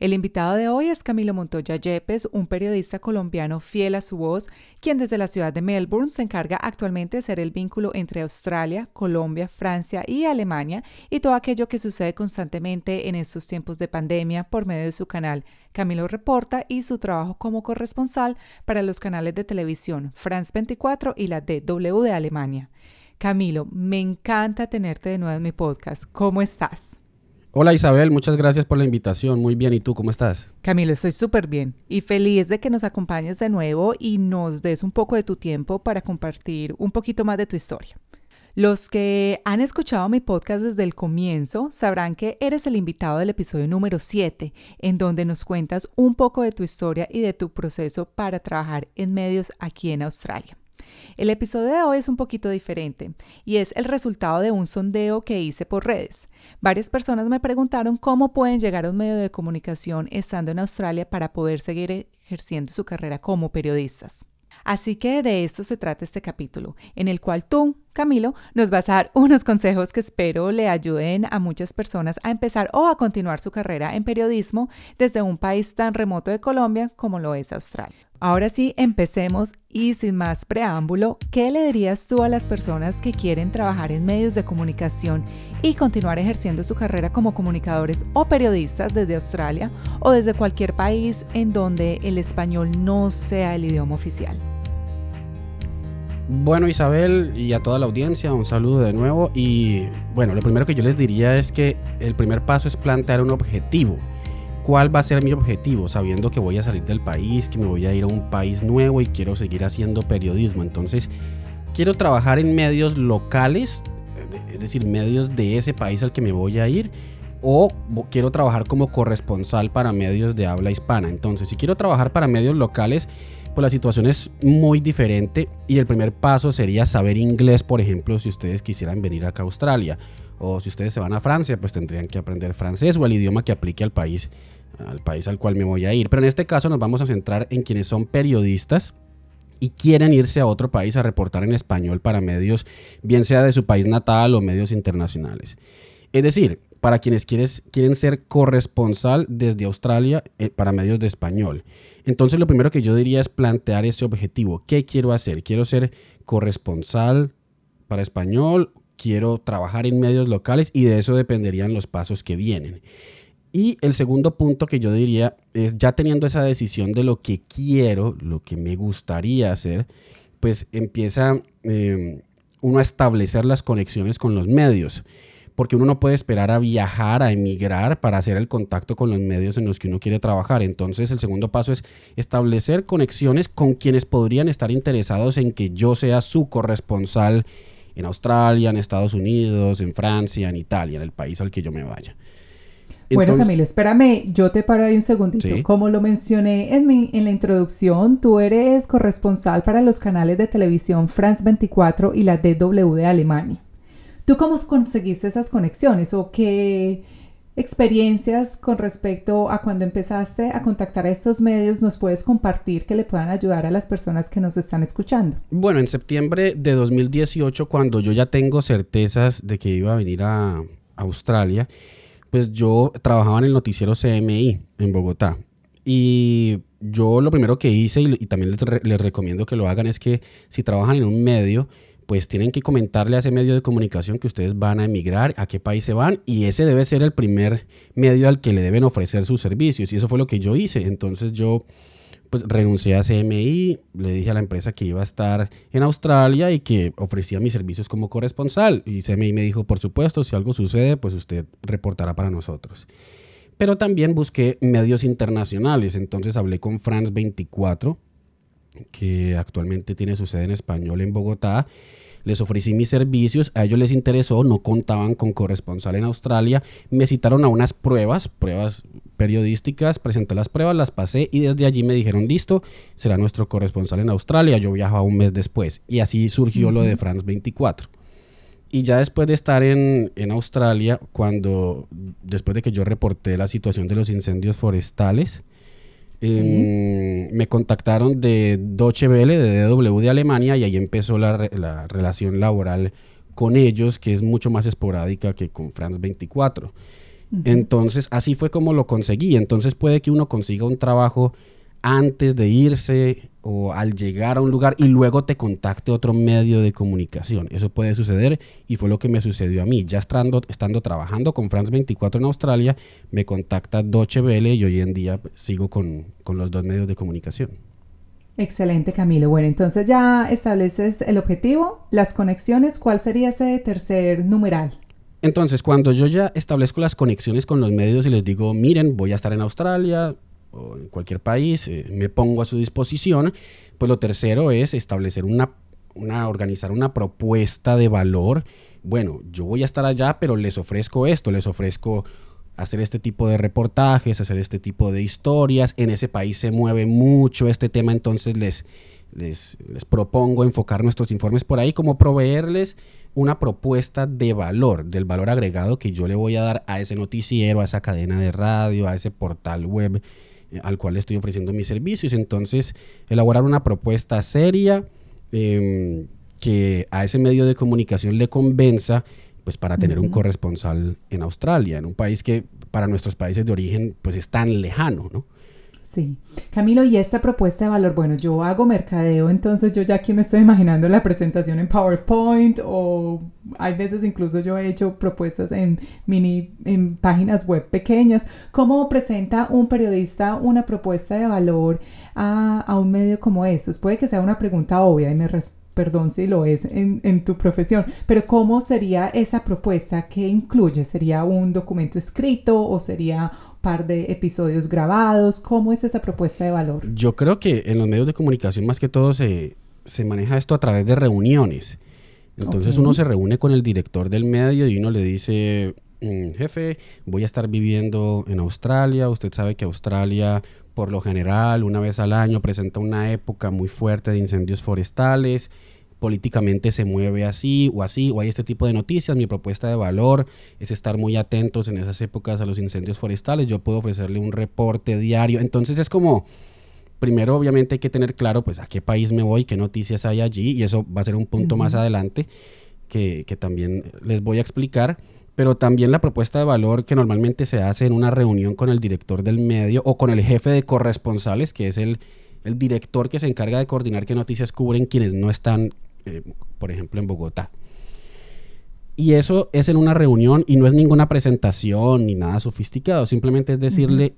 El invitado de hoy es Camilo Montoya Yepes, un periodista colombiano fiel a su voz, quien desde la ciudad de Melbourne se encarga actualmente de ser el vínculo entre Australia, Colombia, Francia y Alemania y todo aquello que sucede constantemente en estos tiempos de pandemia por medio de su canal Camilo Reporta y su trabajo como corresponsal para los canales de televisión France 24 y la DW de Alemania. Camilo, me encanta tenerte de nuevo en mi podcast. ¿Cómo estás? Hola Isabel, muchas gracias por la invitación. Muy bien, ¿y tú cómo estás? Camilo, estoy súper bien y feliz de que nos acompañes de nuevo y nos des un poco de tu tiempo para compartir un poquito más de tu historia. Los que han escuchado mi podcast desde el comienzo sabrán que eres el invitado del episodio número 7, en donde nos cuentas un poco de tu historia y de tu proceso para trabajar en medios aquí en Australia. El episodio de hoy es un poquito diferente y es el resultado de un sondeo que hice por redes. Varias personas me preguntaron cómo pueden llegar a un medio de comunicación estando en Australia para poder seguir ejerciendo su carrera como periodistas. Así que de esto se trata este capítulo, en el cual tú, Camilo, nos vas a dar unos consejos que espero le ayuden a muchas personas a empezar o a continuar su carrera en periodismo desde un país tan remoto de Colombia como lo es Australia. Ahora sí, empecemos y sin más preámbulo, ¿qué le dirías tú a las personas que quieren trabajar en medios de comunicación y continuar ejerciendo su carrera como comunicadores o periodistas desde Australia o desde cualquier país en donde el español no sea el idioma oficial? Bueno Isabel y a toda la audiencia, un saludo de nuevo y bueno, lo primero que yo les diría es que el primer paso es plantear un objetivo cuál va a ser mi objetivo, sabiendo que voy a salir del país, que me voy a ir a un país nuevo y quiero seguir haciendo periodismo. Entonces, quiero trabajar en medios locales, es decir, medios de ese país al que me voy a ir, o quiero trabajar como corresponsal para medios de habla hispana. Entonces, si quiero trabajar para medios locales, pues la situación es muy diferente y el primer paso sería saber inglés, por ejemplo, si ustedes quisieran venir acá a Australia o si ustedes se van a Francia, pues tendrían que aprender francés o el idioma que aplique al país, al país al cual me voy a ir. Pero en este caso nos vamos a centrar en quienes son periodistas y quieren irse a otro país a reportar en español para medios, bien sea de su país natal o medios internacionales. Es decir, para quienes quieren ser corresponsal desde Australia eh, para medios de español. Entonces lo primero que yo diría es plantear ese objetivo. ¿Qué quiero hacer? ¿Quiero ser corresponsal para español quiero trabajar en medios locales y de eso dependerían los pasos que vienen. Y el segundo punto que yo diría es, ya teniendo esa decisión de lo que quiero, lo que me gustaría hacer, pues empieza em, uno a establecer las conexiones con los medios, porque uno no puede esperar a viajar, a emigrar para hacer el contacto con los medios en los que uno quiere trabajar. Entonces el segundo paso es establecer conexiones con quienes podrían estar interesados en que yo sea su corresponsal en Australia, en Estados Unidos, en Francia, en Italia, en el país al que yo me vaya. bueno, Camilo, espérame, yo te paro ahí un segundito. Como lo mencioné en, mi, en la introducción, tú eres corresponsal para los canales de televisión France 24 y la DW de Alemania. ¿Tú cómo conseguiste esas conexiones o qué experiencias con respecto a cuando empezaste a contactar a estos medios nos puedes compartir que le puedan ayudar a las personas que nos están escuchando? Bueno, en septiembre de 2018, cuando yo ya tengo certezas de que iba a venir a Australia, pues yo trabajaba en el noticiero CMI en Bogotá. Y yo lo primero que hice, y, también les, les recomiendo que lo hagan, es que si trabajan en un medio, pues tienen que comentarle a ese medio de comunicación que ustedes van a emigrar, a qué país se van, y ese debe ser el primer medio al que le deben ofrecer sus servicios. Y eso fue lo que yo hice. Entonces yo pues renuncié a CMI, le dije a la empresa que iba a estar en Australia y que ofrecía mis servicios como corresponsal. Y CMI me dijo, por supuesto, si algo sucede, pues usted reportará para nosotros. pero también busqué medios internacionales. Entonces hablé con France 24, que actualmente tiene su sede en español en Bogotá. Les ofrecí mis servicios, a ellos les interesó, no contaban con corresponsal en Australia. Me citaron a unas pruebas, pruebas periodísticas, presenté las pruebas, las pasé y desde allí me dijeron, listo, será nuestro corresponsal en Australia. Yo viajaba un mes después y así surgió lo de France 24. Y ya después de estar en, Australia, cuando, después de que yo reporté la situación de los incendios forestales, em, me contactaron de Deutsche Welle, de DW de Alemania, y ahí empezó la, la, relación laboral con ellos, que es mucho más esporádica que con France 24. Entonces, así fue como lo conseguí. Entonces puede que uno consiga un trabajo antes de irse o al llegar a un lugar y luego te contacte otro medio de comunicación. Eso puede suceder y fue lo que me sucedió a mí. Ya estando, estando trabajando con France 24 en Australia, me contacta Deutsche Welle y hoy en día sigo con, con los dos medios de comunicación. Excelente, Camilo. Bueno, entonces ya estableces el objetivo, las conexiones. ¿Cuál sería ese tercer numeral? Entonces, cuando yo ya establezco las conexiones con los medios y les digo, miren, voy a estar en Australia, o en cualquier país, eh, me pongo a su disposición. Pues lo tercero es establecer una, una, organizar una propuesta de valor. Bueno, yo voy a estar allá, pero les ofrezco esto, les ofrezco hacer este tipo de reportajes, hacer este tipo de historias. En ese país se mueve mucho este tema, entonces les, les, les propongo enfocar nuestros informes por ahí, como proveerles una propuesta de valor, del valor agregado que yo le voy a dar a ese noticiero, a esa cadena de radio, a ese portal web al cual estoy ofreciendo mis servicios. Entonces, elaborar una propuesta seria em, que a ese medio de comunicación le convenza pues para tener un corresponsal en Australia, en un país que para nuestros países de origen pues es tan lejano, ¿no? Sí. Camilo, y esta propuesta de valor, bueno, yo hago mercadeo, entonces yo ya aquí me estoy imaginando la presentación en PowerPoint o hay veces incluso yo he hecho propuestas en mini, en páginas web pequeñas. ¿Cómo presenta un periodista una propuesta de valor a, a un medio como estos? Puede que sea una pregunta obvia y me perdón si lo es en, en, tu profesión, pero ¿cómo sería esa propuesta? ¿Qué incluye? ¿Sería un documento escrito o sería par de episodios grabados? ¿Cómo es esa propuesta de valor? Yo creo que en los medios de comunicación más que todo se, se maneja esto a través de reuniones. Entonces uno se reúne con el director del medio y uno le dice, mm, jefe, voy a estar viviendo en Australia, usted sabe que Australia por lo general una vez al año presenta una época muy fuerte de incendios forestales políticamente se mueve así o así, o hay este tipo de noticias. Mi propuesta de valor es estar muy atentos en esas épocas a los incendios forestales. Yo puedo ofrecerle un reporte diario. Entonces es como, primero obviamente hay que tener claro pues a qué país me voy, qué noticias hay allí, y eso va a ser un punto más adelante que, que también les voy a explicar pero también la propuesta de valor que normalmente se hace en una reunión con el director del medio o con el jefe de corresponsales, que es el, el director que se encarga de coordinar qué noticias cubren quienes no están eh, por ejemplo, en Bogotá. Y eso es en una reunión y no es ninguna presentación ni nada sofisticado, simplemente es decirle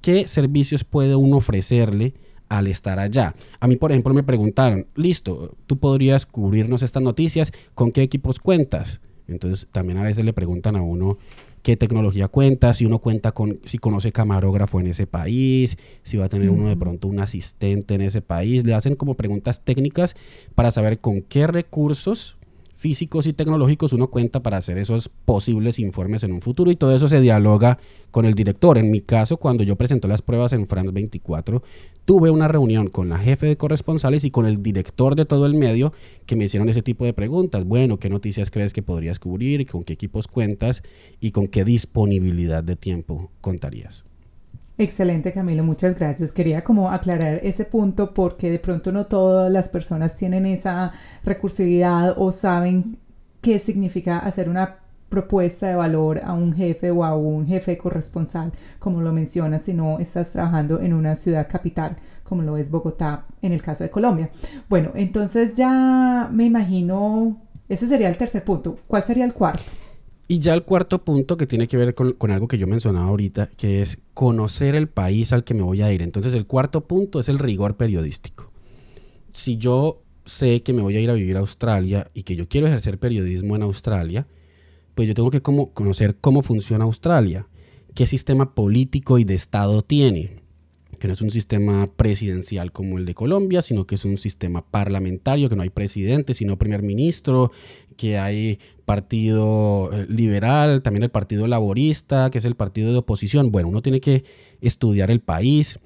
qué servicios puede uno ofrecerle al estar allá. A mí, por ejemplo, me preguntaron, listo, tú podrías cubrirnos estas noticias, ¿con qué equipos cuentas? Entonces, también a veces le preguntan a uno qué tecnología cuenta, si uno cuenta con, si conoce camarógrafo en ese país, si va a tener uno de pronto un asistente en ese país. Le hacen como preguntas técnicas para saber con qué recursos físicos y tecnológicos uno cuenta para hacer esos posibles informes en un futuro y todo eso se dialoga con el director. En mi caso, cuando yo presenté las pruebas en France 24, tuve una reunión con la jefe de corresponsales y con el director de todo el medio que me hicieron ese tipo de preguntas. Bueno, ¿qué noticias crees que podrías cubrir? ¿Con qué equipos cuentas? ¿Y con qué disponibilidad de tiempo contarías? Excelente Camilo, muchas gracias. Quería como aclarar ese punto porque de pronto no todas las personas tienen esa recursividad o saben qué significa hacer una propuesta de valor a un jefe o a un jefe corresponsal, como lo mencionas, si no estás trabajando en una ciudad capital, como lo es Bogotá en el caso de Colombia. Bueno, entonces ya me imagino, ese sería el tercer punto. ¿Cuál sería el cuarto? Y ya el cuarto punto que tiene que ver con, algo que yo mencionaba ahorita, que es conocer el país al que me voy a ir. Entonces el cuarto punto es el rigor periodístico. Si yo sé que me voy a ir a vivir a Australia y que yo quiero ejercer periodismo en Australia, pues yo tengo que como conocer cómo funciona Australia, qué sistema político y de Estado tiene que no es un sistema presidencial como el de Colombia, sino que es un sistema parlamentario, que no hay presidente, sino primer ministro, que hay partido eh, liberal, también el partido laborista, que es el partido de oposición. Bueno, uno tiene que estudiar el país,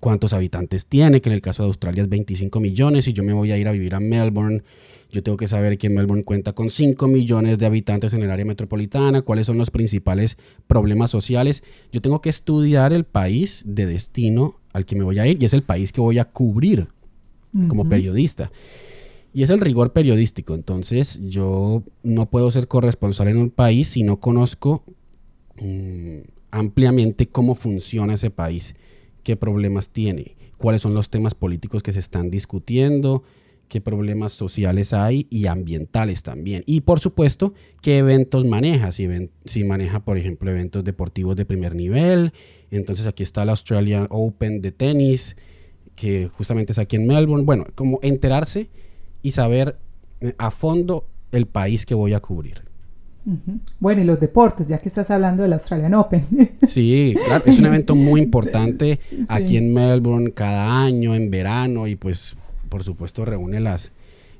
cuántos habitantes tiene, que en el caso de Australia es 25 millones, y yo me voy a ir a vivir a Melbourne, yo tengo que saber que Melbourne cuenta con 5 millones de habitantes en el área metropolitana, cuáles son los principales problemas sociales. Yo tengo que estudiar el país de destino al que me voy a ir y es el país que voy a cubrir como periodista. Y es el rigor periodístico. Entonces yo no puedo ser corresponsal en un país si no conozco mm, ampliamente cómo funciona ese país, qué problemas tiene, cuáles son los temas políticos que se están discutiendo, qué problemas sociales hay y ambientales también. Y por supuesto, qué eventos maneja. Si, maneja, por ejemplo, eventos deportivos de primer nivel. Entonces aquí está el Australian Open de tenis, que justamente es aquí en Melbourne. Bueno, como enterarse y saber eh, a fondo el país que voy a cubrir. Bueno, y los deportes, ya que estás hablando del Australian Open. Sí, claro, es un evento muy importante aquí en Melbourne cada año, en verano, y pues por supuesto reúne las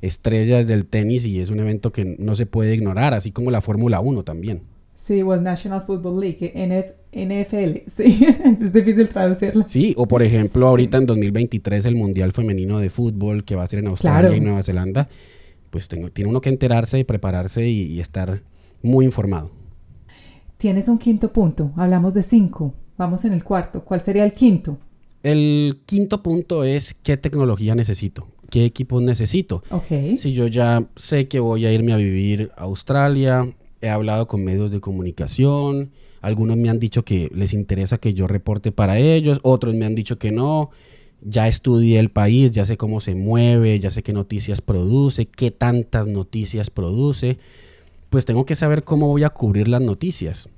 estrellas del tenis y es un evento que no se puede ignorar, así como la Fórmula 1 también. Sí, o el National Football League, NFL, sí, es difícil traducirlo. Sí, o por ejemplo, ahorita en 2023 el Mundial Femenino de Fútbol que va a ser en Australia y Nueva Zelanda, pues tengo, tiene uno que enterarse y prepararse y estar muy informado. Tienes un quinto punto, hablamos de cinco, vamos en el cuarto, ¿cuál sería el quinto? El quinto punto es qué tecnología necesito, qué equipos necesito. Si yo ya sé que voy a irme a vivir a Australia, he hablado con medios de comunicación, algunos me han dicho que les interesa que yo reporte para ellos, otros me han dicho que no. Ya estudié el país, ya sé cómo se mueve, ya sé qué noticias produce, qué tantas noticias produce. Pues tengo que saber cómo voy a cubrir las noticias.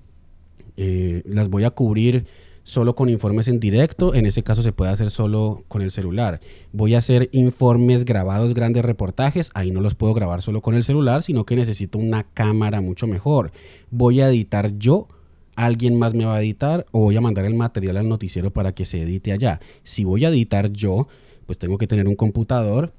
Eh, las voy a cubrir solo con informes en directo, en ese caso se puede hacer solo con el celular. Voy a hacer informes grabados, grandes reportajes, ahí no los puedo grabar solo con el celular, sino que necesito una cámara mucho mejor. Voy a editar yo, alguien más me va a editar o voy a mandar el material al noticiero para que se edite allá. Si voy a editar yo, pues tengo que tener un computador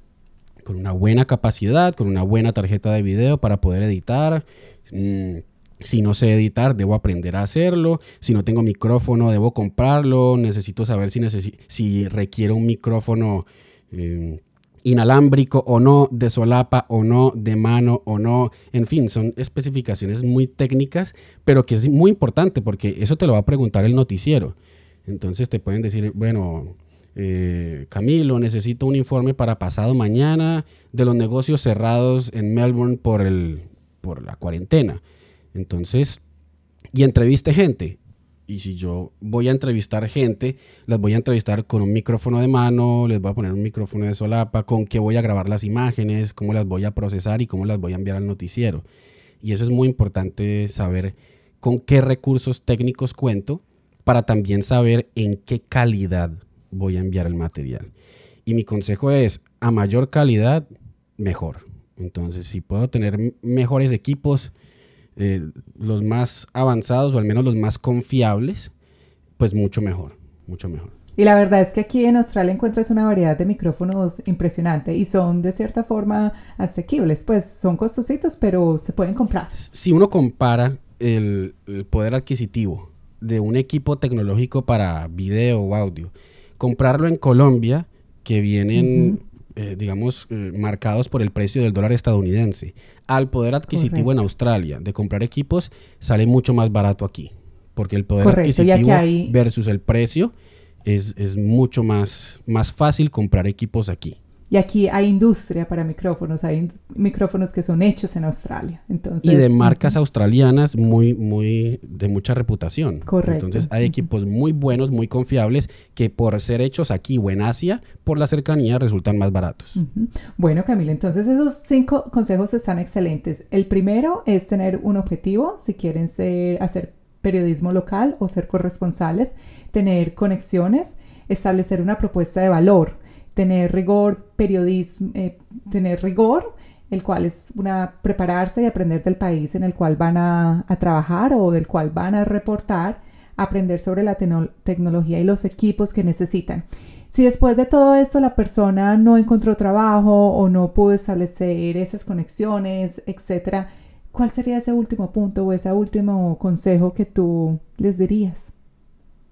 con una buena capacidad, con una buena tarjeta de video para poder editar. Mm, si no sé editar, debo aprender a hacerlo. Si no tengo micrófono, debo comprarlo. Necesito saber si, si requiere un micrófono eh, inalámbrico o no, de solapa o no, de mano o no. En fin, son especificaciones muy técnicas, pero que es muy importante porque eso te lo va a preguntar el noticiero. Entonces te pueden decir, bueno, eh, Camilo, necesito un informe para pasado mañana de los negocios cerrados en Melbourne por, el, por la cuarentena. Entonces, y entreviste gente. Y si yo voy a entrevistar gente, las voy a entrevistar con un micrófono de mano, les voy a poner un micrófono de solapa, con qué voy a grabar las imágenes, cómo las voy a procesar y cómo las voy a enviar al noticiero. Y eso es muy importante saber con qué recursos técnicos cuento para también saber en qué calidad voy a enviar el material. Y mi consejo es, a mayor calidad, mejor. Entonces, si puedo tener mejores equipos, eh, los más avanzados o al menos los más confiables, pues mucho mejor, mucho mejor. Y la verdad es que aquí en Australia encuentras una variedad de micrófonos impresionante y son de cierta forma asequibles, pues son costositos, pero se pueden comprar. Si uno compara el, poder adquisitivo de un equipo tecnológico para video o audio, comprarlo en Colombia, que vienen eh, digamos, eh, marcados por el precio del dólar estadounidense, al poder adquisitivo en Australia de comprar equipos, sale mucho más barato aquí. Porque el poder adquisitivo versus el precio es, es mucho más, más fácil comprar equipos aquí. Y aquí hay industria para micrófonos, hay micrófonos que son hechos en Australia. Entonces, y de marcas australianas muy, muy, de mucha reputación. Correcto. Entonces hay equipos muy buenos, muy confiables, que por ser hechos aquí o en Asia, por la cercanía, resultan más baratos. Bueno, Camila, entonces esos cinco consejos están excelentes. El primero es tener un objetivo, si quieren ser, hacer periodismo local o ser corresponsales, tener conexiones, establecer una propuesta de valor tener rigor, periodismo, eh, tener rigor, el cual es una prepararse y aprender del país en el cual van a, trabajar o del cual van a reportar, aprender sobre la tecnología y los equipos que necesitan. Si después de todo esto la persona no encontró trabajo o no pudo establecer esas conexiones, etcétera, ¿cuál sería ese último punto o ese último consejo que tú les dirías?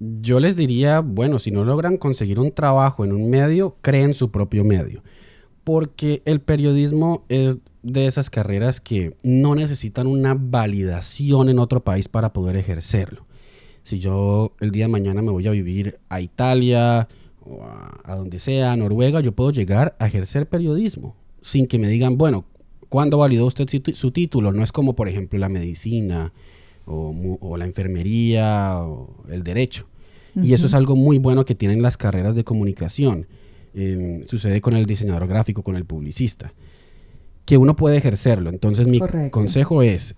Yo les diría, bueno, si no logran conseguir un trabajo en un medio, creen su propio medio. Porque el periodismo es de esas carreras que no necesitan una validación en otro país para poder ejercerlo. Si yo el día de mañana me voy a vivir a Italia, o a, donde sea, a Noruega, yo puedo llegar a ejercer periodismo sin que me digan, bueno, ¿cuándo validó usted su, título? No es como, por ejemplo, la medicina o, la enfermería o el derecho. Y eso es algo muy bueno que tienen las carreras de comunicación. Em, sucede con el diseñador gráfico, con el publicista, que uno puede ejercerlo. Entonces mi consejo es,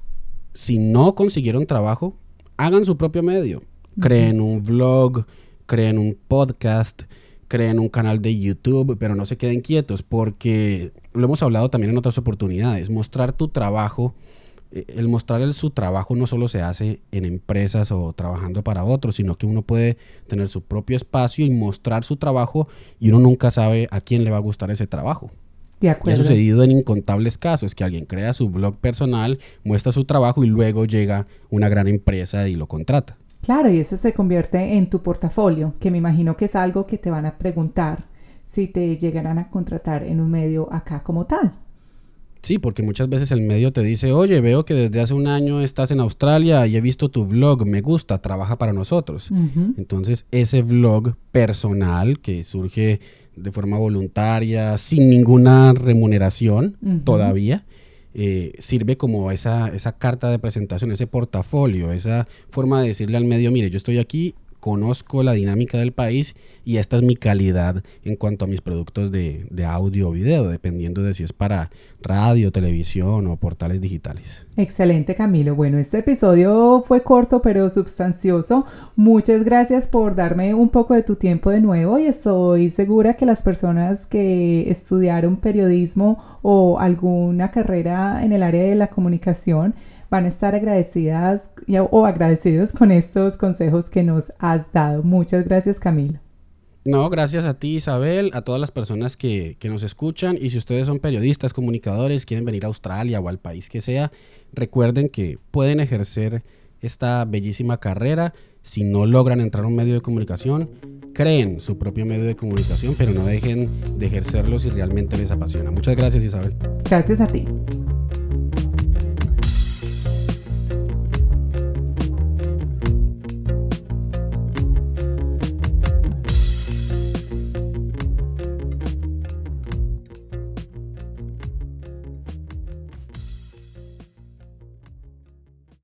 si no consiguieron trabajo, hagan su propio medio. Creen un vlog, creen un podcast, creen un canal de YouTube, pero no se queden quietos porque lo hemos hablado también en otras oportunidades. Mostrar tu trabajo, el mostrar su trabajo no solo se hace en empresas o trabajando para otros, sino que uno puede tener su propio espacio y mostrar su trabajo y uno nunca sabe a quién le va a gustar ese trabajo. De acuerdo. ha sucedido en incontables casos, que alguien crea su blog personal, muestra su trabajo y luego llega una gran empresa y lo contrata. Claro, y eso se convierte en tu portafolio, que me imagino que es algo que te van a preguntar si te llegarán a contratar en un medio acá como tal. Sí, porque muchas veces el medio te dice, oye, veo que desde hace un año estás en Australia y he visto tu blog, me gusta, trabaja para nosotros. Entonces, ese blog personal que surge de forma voluntaria, sin ninguna remuneración todavía, eh, sirve como esa, esa carta de presentación, ese portafolio, esa forma de decirle al medio, mire, yo estoy aquí conozco la dinámica del país y esta es mi calidad en cuanto a mis productos de, audio o video, dependiendo de si es para radio, televisión o portales digitales. Excelente Camilo. Bueno, este episodio fue corto pero sustancioso. Muchas gracias por darme un poco de tu tiempo de nuevo y estoy segura que las personas que estudiaron periodismo o alguna carrera en el área de la comunicación van a estar agradecidas o agradecidos con estos consejos que nos has dado. Muchas gracias, Camilo. No, gracias a ti, Isabel, a todas las personas que, que, nos escuchan. Y si ustedes son periodistas, comunicadores, quieren venir a Australia o al país que sea, recuerden que pueden ejercer esta bellísima carrera. Si no logran entrar a un medio de comunicación, creen su propio medio de comunicación, pero no dejen de ejercerlo si realmente les apasiona. Muchas gracias, Isabel. Gracias a ti.